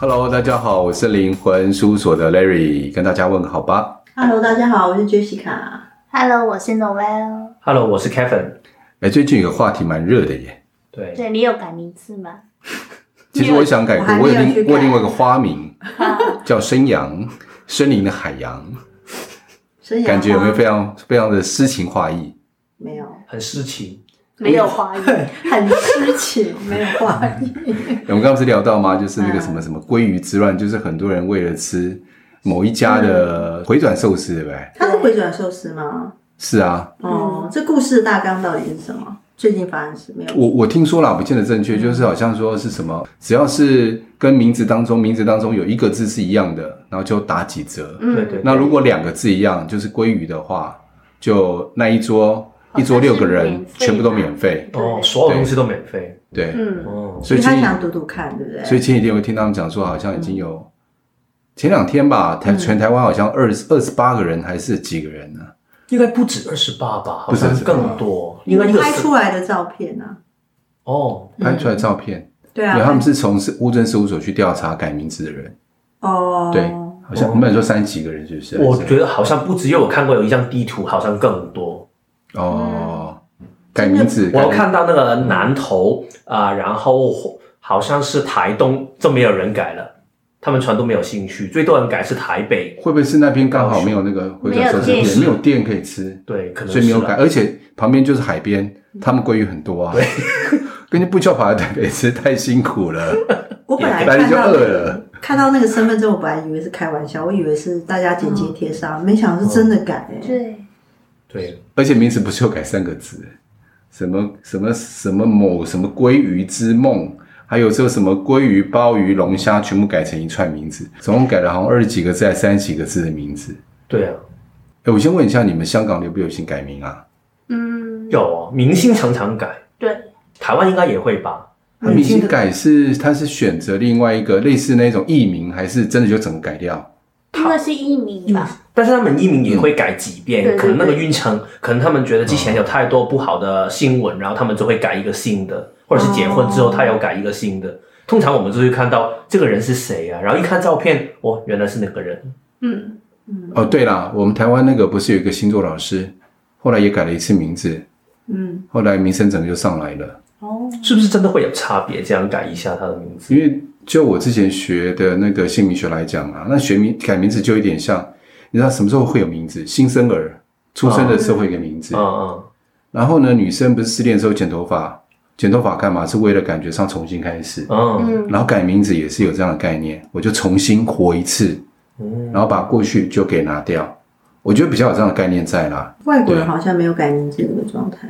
Hello，大家好，我是灵魂事务所的 Larry，跟大家问个好吧。Hello，大家好，我是 Jessica。Hello，我是 Noel。Hello，我是 Kevin。哎，最近有个话题蛮热的耶。对，对你有改名字吗？其实我想改过，我有另我有另外一个花名叫生阳，森林的海洋。感觉有没有非常非常的诗情画意？没有，很诗情。没有花语，很痴情，没有花语。我们刚刚不是聊到吗？就是那个什么什么鲑鱼之乱，就是很多人为了吃某一家的回转寿司，对不对？它是回转寿司吗？是啊。哦，这故事大纲到底是什么？最近发生什么？我我听说了，不见得正确，就是好像说是什么，只要是跟名字当中名字当中有一个字是一样的，然后就打几折。对对对。那如果两个字一样，就是鲑鱼的话，就那一桌。一桌六个人，全部都免费哦，所有东西都免费。对，嗯，所以他想赌赌看，对不对？所以前几天我听他们讲说，好像已经有前两天吧，台全台湾好像二十二十八个人还是几个人呢？应该不止二十八吧，好像更多。应该拍出来的照片呢？哦，拍出来照片，对啊，因为他们是从是乌镇事务所去调查改名字的人。哦，对，好像我们说三十几个人，是不是？我觉得好像不止，因为我看过有一张地图，好像更多。哦，改名字，我看到那个南投啊，然后好像是台东，就没有人改了，他们全都没有兴趣。最多人改是台北，会不会是那边刚好没有那个回转寿司店，没有店可以吃？对，可能所以没有改，而且旁边就是海边，他们鲑鱼很多啊。对，跟你不叫跑来台北吃，太辛苦了。我本来看到看到那个身份证，我本来以为是开玩笑，我以为是大家剪接贴上，没想到是真的改。对。对，而且名字不是又改三个字，什么什么什么某什么鲑鱼之梦，还有这个什么鲑鱼、鲍鱼、龙虾，全部改成一串名字，总共改了好像二十几个字，还三十几个字的名字。对啊，哎，我先问一下，你们香港流不流行改名啊？嗯，有啊，明星常常改。对，台湾应该也会吧？明星改是他是选择另外一个类似那种艺名，还是真的就整个改掉？应该是艺名吧。但是他们艺名也会改几遍，嗯、可能那个运程，可能他们觉得之前有太多不好的新闻，嗯、然后他们就会改一个新的，或者是结婚之后他要改一个新的。哦、通常我们就会看到这个人是谁啊，然后一看照片，哦，原来是那个人。嗯嗯。哦，对了，我们台湾那个不是有一个星座老师，后来也改了一次名字。嗯。后来名声整个就上来了。哦。是不是真的会有差别？这样改一下他的名字？因为就我之前学的那个姓名学来讲啊，那学名改名字就有点像。你知道什么时候会有名字？新生儿出生的时候会有个名字。嗯嗯。然后呢，女生不是失恋的时候剪头发，剪头发干嘛？是为了感觉上重新开始。嗯。然后改名字也是有这样的概念，我就重新活一次。嗯。然后把过去就给拿掉，我觉得比较有这样的概念在啦。外国人好像没有改名字这个状态，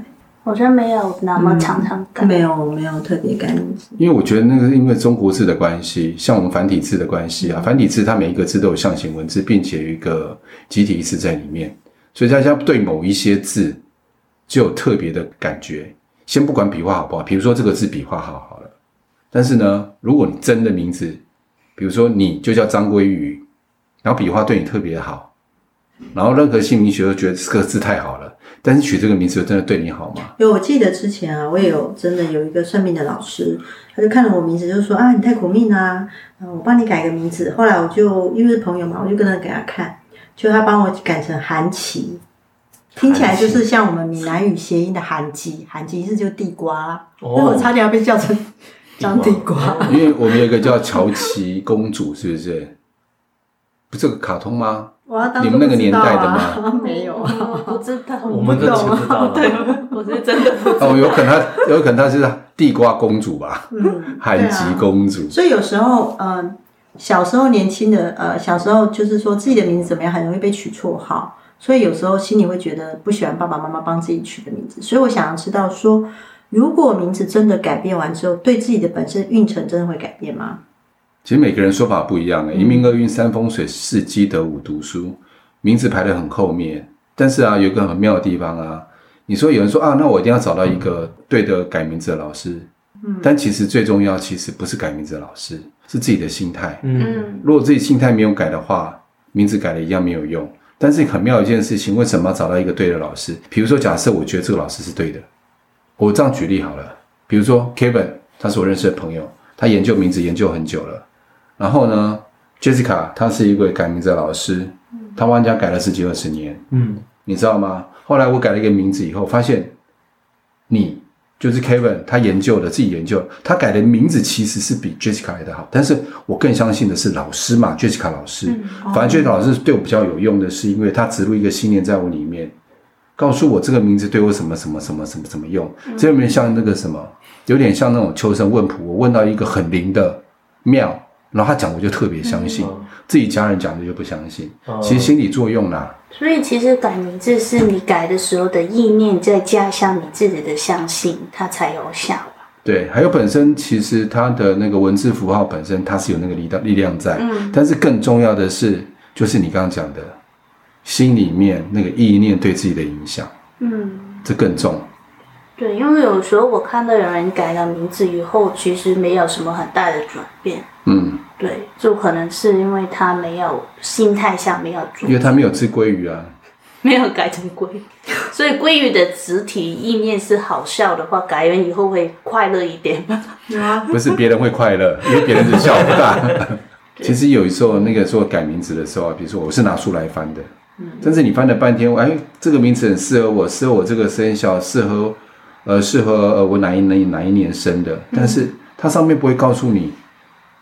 好像没有那么常常改。没有，没有特别改名字。因为我觉得那个是因为中国字的关系，像我们繁体字的关系啊，繁体字它每一个字都有象形文字，并且有一个集体意识在里面，所以大家对某一些字就有特别的感觉。先不管笔画好不好，比如说这个字笔画好好了，但是呢，如果你真的名字，比如说你就叫张鲑鱼，然后笔画对你特别好，然后任何姓名学都觉得这个字太好了。但是取这个名字真的对你好吗？有，我记得之前啊，我也有真的有一个算命的老师，他就看了我名字，就说啊，你太苦命啊，我帮你改个名字。后来我就因为是朋友嘛，我就跟他给他看，就他帮我改成韩琦，听起来就是像我们闽南语谐音的韩琦，韩琦是就地瓜，所以 我差点要被叫成张地瓜。因为我们有一个叫乔琪公主，是不是？不是个卡通吗？你们那个年代的吗？没有啊，不知道。我们都知道。对，我是真的不知道。哦，有可能他，有可能他是地瓜公主吧？嗯，韩吉公主。所以有时候，嗯，小时候年轻的，呃，小时候就是说自己的名字怎么样，很容易被取绰号。所以有时候心里会觉得不喜欢爸爸妈妈帮自己取的名字。所以我想要知道说，如果名字真的改变完之后，对自己的本身运程真的会改变吗？其实每个人说法不一样诶，一命二运三风水四积德五读书，名字排得很后面。但是啊，有一个很妙的地方啊，你说有人说啊，那我一定要找到一个对的改名字的老师。嗯，但其实最重要，其实不是改名字的老师，是自己的心态。嗯，如果自己心态没有改的话，名字改了一样没有用。但是很妙一件事情，为什么要找到一个对的老师？比如说，假设我觉得这个老师是对的，我这样举例好了。比如说 Kevin，他是我认识的朋友，他研究名字研究很久了。然后呢，Jessica 她是一位改名字的老师，她帮人家改了十几二十年，嗯，你知道吗？后来我改了一个名字以后，发现你就是 Kevin，他研究的自己研究，他改的名字其实是比 Jessica 来的好。但是我更相信的是老师嘛，Jessica 老师。反正 Jessica 老师对我比较有用的是，因为他植入一个信念在我里面，告诉我这个名字对我什么什么什么什么什么用。这有点像那个什么，有点像那种求神问卜。我问到一个很灵的庙，然后他讲我就特别相信，自己家人讲的就不相信。其实心理作用啦。所以其实改名字是你改的时候的意念，再加上你自己的相信，它才有效。对，还有本身其实它的那个文字符号本身它是有那个力量力量在，嗯，但是更重要的是，就是你刚刚讲的，心里面那个意念对自己的影响，嗯，这更重。对，因为有时候我看到有人改了名字以后，其实没有什么很大的转变，嗯。对，就可能是因为他没有心态上没有做，因为他没有吃鲑鱼啊，没有改成鲑鱼，所以鲑鱼的肢体意念是好笑的话，改完以后会快乐一点吗？不是别人会快乐，因为别人是笑不大。其实有时候那个说改名字的时候，比如说我是拿书来翻的，嗯，但是你翻了半天，哎，这个名字很适合我，适合我这个生肖，适合呃适合呃我哪一年哪一年生的，但是它上面不会告诉你。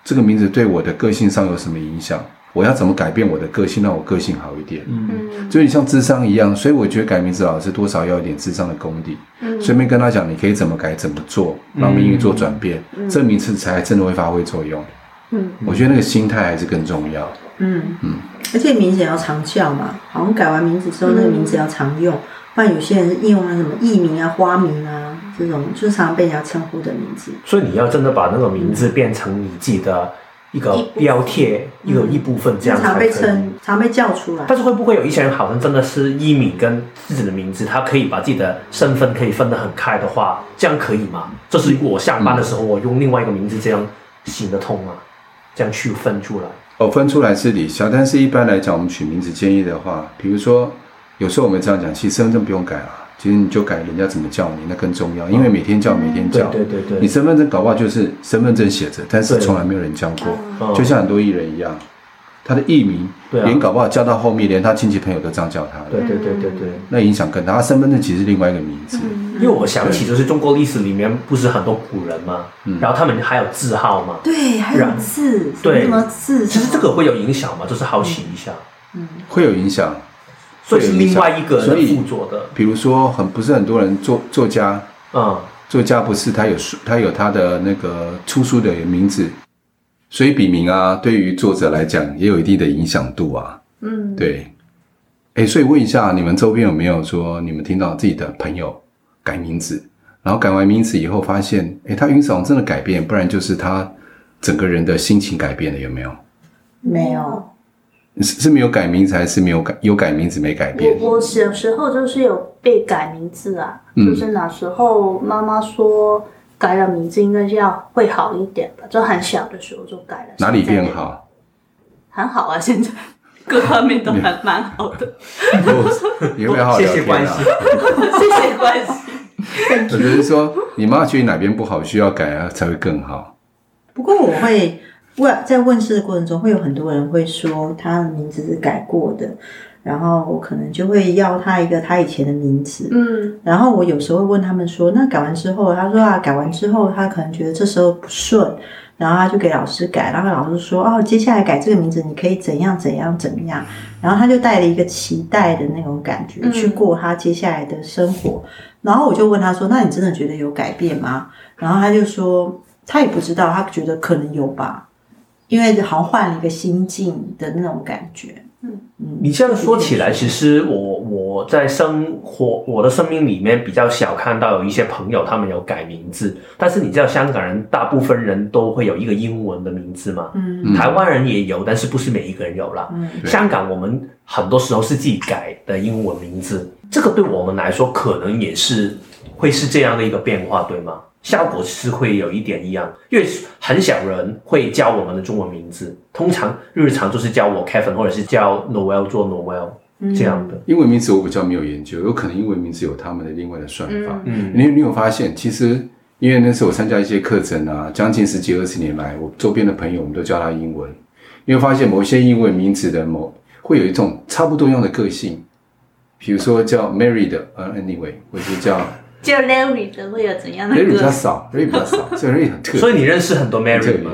这个名字对我的个性上有什么影响？我要怎么改变我的个性，让我个性好一点？嗯，就你像智商一样，所以我觉得改名字老师多少要一点智商的功底。嗯，顺便跟他讲，你可以怎么改，怎么做，让命运做转变，嗯、这名字才真的会发挥作用。嗯，我觉得那个心态还是更重要。嗯嗯，而且名字也要常叫嘛，好像改完名字之后，那个名字要常用。不然有些人是应用了什么艺名啊、花名啊这种，就常常被人家称呼的名字。所以你要真的把那个名字变成你自己的一个标贴，一个一部分这样才。常被称，常被叫出来。但是会不会有一些人好像真的是艺名跟自己的名字，他可以把自己的身份可以分得很开的话，这样可以吗？就是我下班的时候，我用另外一个名字，这样行得通吗？这样去分出来？哦，分出来是抵消，但是一般来讲，我们取名字建议的话，比如说。有时候我们这样讲，其实身份证不用改了，其实你就改人家怎么叫你，那更重要，因为每天叫每天叫，对对对，你身份证搞不好就是身份证写着，但是从来没有人叫过，就像很多艺人一样，他的艺名连搞不好叫到后面，连他亲戚朋友都这样叫他，对对对对对，那影响更大。他身份证其实是另外一个名字，因为我想起就是中国历史里面不是很多古人吗？然后他们还有字号吗？对，还有字，对，什么字？其实这个会有影响吗？就是好奇一下，嗯，会有影响。所以是另外一个人辅佐的，比如说很不是很多人作作家，嗯，作家不是他有书，他有他的那个出书的名字，所以笔名啊，对于作者来讲也有一定的影响度啊，嗯，对，哎，所以问一下你们周边有没有说你们听到自己的朋友改名字，然后改完名字以后发现，哎，他运势真的改变，不然就是他整个人的心情改变了，有没有？没有。是是没有改名字，还是没有改有改名字没改变？我小时候就是有被改名字啊，嗯、就是那时候妈妈说改了名字应该就要会好一点吧，就很小的时候就改了。哪里变好？很好啊，现在各方面都还蛮好的。你会好好聊天啊？谢谢关系。我觉得说你妈觉得哪边不好，需要改啊，才会更好。不过我会。问在问世的过程中，会有很多人会说他的名字是改过的，然后我可能就会要他一个他以前的名字，嗯，然后我有时候会问他们说，那改完之后，他说啊，改完之后他可能觉得这时候不顺，然后他就给老师改，然后老师说哦，接下来改这个名字你可以怎样怎样怎么样，然后他就带了一个期待的那种感觉去过他接下来的生活，然后我就问他说，那你真的觉得有改变吗？然后他就说他也不知道，他觉得可能有吧。因为好像换了一个心境的那种感觉，嗯嗯。你这样说起来，其实我我在生活我的生命里面比较少看到有一些朋友他们有改名字，但是你知道香港人大部分人都会有一个英文的名字嘛，嗯，台湾人也有，但是不是每一个人有啦。嗯，香港我们很多时候是自己改的英文名字，这个对我们来说可能也是会是这样的一个变化，对吗？效果是会有一点一样，因为很少人会叫我们的中文名字，通常日常就是叫我 Kevin 或者是叫 Noel 做 Noel 这样的。英文名字我比较没有研究，有可能英文名字有他们的另外的算法。嗯，你你有发现，其实因为那时候我参加一些课程啊，将近十几二十年来，我周边的朋友我们都叫他英文，你会发现某些英文名字的某会有一种差不多样的个性，比如说叫 Mary 的，呃，Anyway，或者叫叫 Larry 的会有怎样的？Larry 比较少，Larry 比较少，所以 Larry 很特别。所以你认识很多 Mary 吗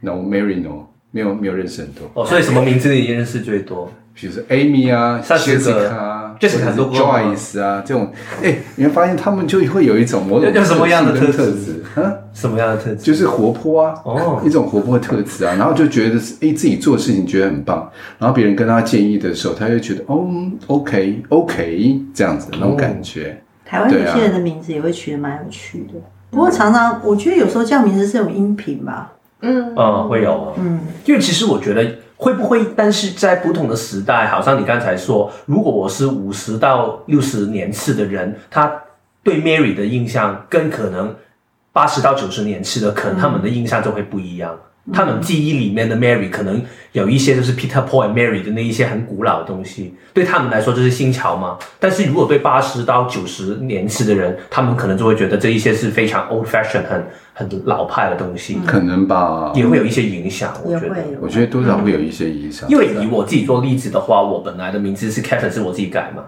？No，Mary no，没有没有认识很多。哦，所以什么名字你认识最多？比如说 Amy 啊，Jessica 啊，Jessica 很多 Joyce 啊，这种，哎，你会发现他们就会有一种某种什么样的特质啊？什么样的特质？就是活泼啊，哦，一种活泼的特质啊，然后就觉得哎，自己做事情觉得很棒，然后别人跟他建议的时候，他就觉得哦，OK，OK，这样子那种感觉。台湾有些人的名字也会取得蛮有趣的，不过常常我觉得有时候叫名字是有音频吧，嗯，嗯，会有，嗯，因为其实我觉得。会不会？但是在不同的时代，好像你刚才说，如果我是五十到六十年次的人，他对 Mary 的印象跟可能八十到九十年次的，可能他们的印象就会不一样。嗯、他们记忆里面的 Mary 可能有一些就是 Peter Paul and Mary 的那一些很古老的东西，对他们来说就是新潮嘛。但是如果对八十到九十年次的人，他们可能就会觉得这一些是非常 old fashion 很。很老派的东西，可能吧，也会有一些影响。我觉得，我觉得多少会有一些影响。因为以我自己做例子的话，我本来的名字是 Kevin，是我自己改嘛，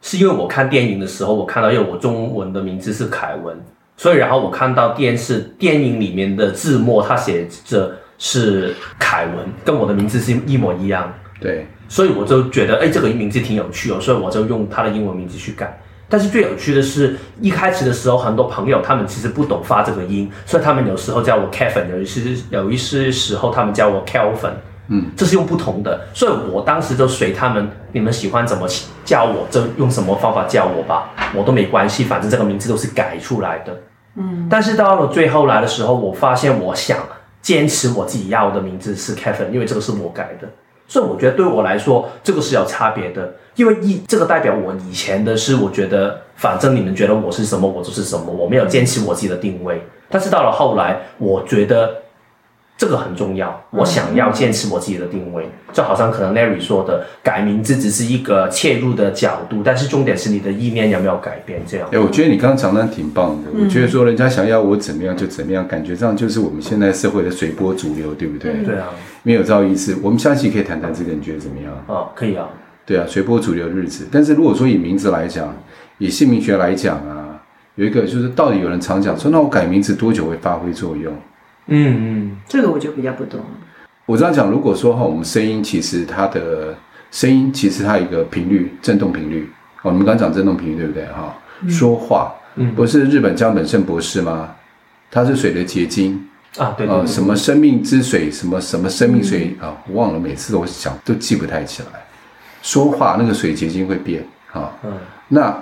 是因为我看电影的时候，我看到因为我中文的名字是凯文，所以然后我看到电视电影里面的字幕，它写着是凯文，跟我的名字是一模一样。对，所以我就觉得，哎，这个名字挺有趣哦，所以我就用他的英文名字去改。但是最有趣的是，一开始的时候，很多朋友他们其实不懂发这个音，所以他们有时候叫我 Kevin，有一些有一些时候他们叫我 Kelvin，嗯，这是用不同的，所以我当时就随他们，你们喜欢怎么叫我，就用什么方法叫我吧，我都没关系，反正这个名字都是改出来的，嗯。但是到了最后来的时候，我发现我想坚持我自己要的名字是 Kevin，因为这个是我改的。所以我觉得对我来说，这个是有差别的，因为一这个代表我以前的是，我觉得反正你们觉得我是什么，我就是什么，我没有坚持我自己的定位。但是到了后来，我觉得。这个很重要，我想要坚持我自己的定位，就好像可能 Larry 说的，改名字只是一个切入的角度，但是重点是你的意念有没有改变。这样，哎，我觉得你刚刚讲的挺棒的。我觉得说人家想要我怎么样就怎么样，感觉上就是我们现在社会的随波逐流，对不对？对啊，没有造意思。我们下期可以谈谈这个，你觉得怎么样？哦，可以啊。对啊，随波逐流的日子。但是如果说以名字来讲，以姓名学来讲啊，有一个就是到底有人常讲说，那我改名字多久会发挥作用？嗯嗯，这个我就比较不懂。我这样讲，如果说哈，我们声音其实它的声音其实它有一个频率，振动频率。哦，你们刚刚讲振动频率对不对哈？嗯、说话，嗯，不是日本江本胜博士吗？它是水的结晶啊，对，对，对，对，什么生命之水，什么什么生命水、嗯、啊，我忘了，每次都想都记不太起来。说话那个水结晶会变啊，嗯，那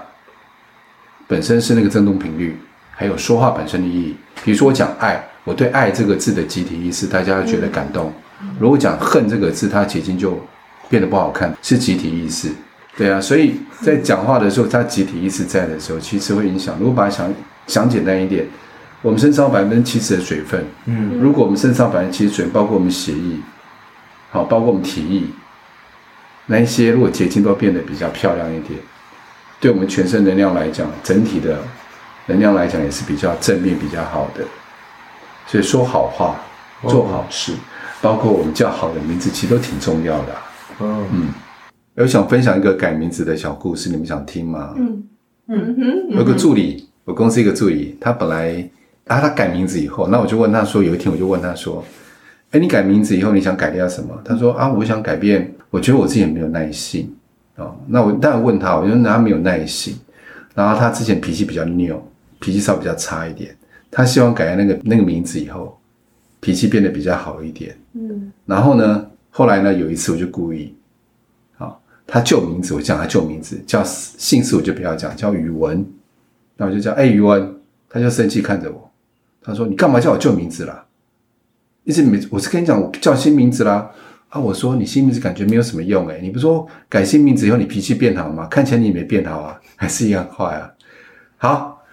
本身是那个振动频率，还有说话本身的意义。比如说我讲爱。我对“爱”这个字的集体意识，大家会觉得感动。如果讲“恨”这个字，它结晶就变得不好看，是集体意识。对啊，所以在讲话的时候，它集体意识在的时候，其实会影响。如果把它想想简单一点，我们身上百分之七十的水分，嗯，如果我们身上百分之七十水分，包括我们血液，好，包括我们体液，那一些如果结晶都变得比较漂亮一点，对我们全身能量来讲，整体的能量来讲也是比较正面、比较好的。所以说好话，做好事，哦、包括我们叫好的名字，其实都挺重要的、啊。哦、嗯，有想分享一个改名字的小故事，你们想听吗？嗯嗯哼，有个助理，我公司一个助理，他本来啊，他改名字以后，那我就问他说，有一天我就问他说，哎，你改名字以后你想改掉什么？他说啊，我想改变，我觉得我自己也没有耐性哦。那我当然问他，我觉得他没有耐心，然后他之前脾气比较拗，脾气稍微比较差一点。他希望改了那个那个名字以后，脾气变得比较好一点。嗯，然后呢，后来呢，有一次我就故意，好，他旧名字我叫他旧名字，叫姓氏我就不要讲，叫宇文，那我就叫哎宇文，他就生气看着我，他说你干嘛叫我旧名字啦？一直没，我是跟你讲我叫新名字啦。啊，我说你新名字感觉没有什么用诶，你不说改新名字以后你脾气变好吗？看起来你也没变好啊，还是一样坏啊。好，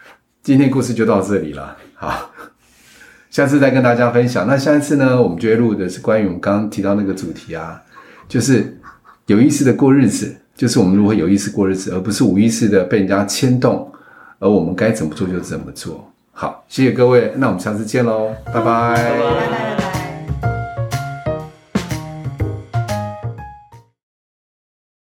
今天故事就到这里了。好，下次再跟大家分享。那下一次呢，我们就会录的是关于我们刚刚提到那个主题啊，就是有意识的过日子，就是我们如何有意识过日子，而不是无意识的被人家牵动，而我们该怎么做就怎么做。好，谢谢各位，那我们下次见喽，拜拜。拜拜。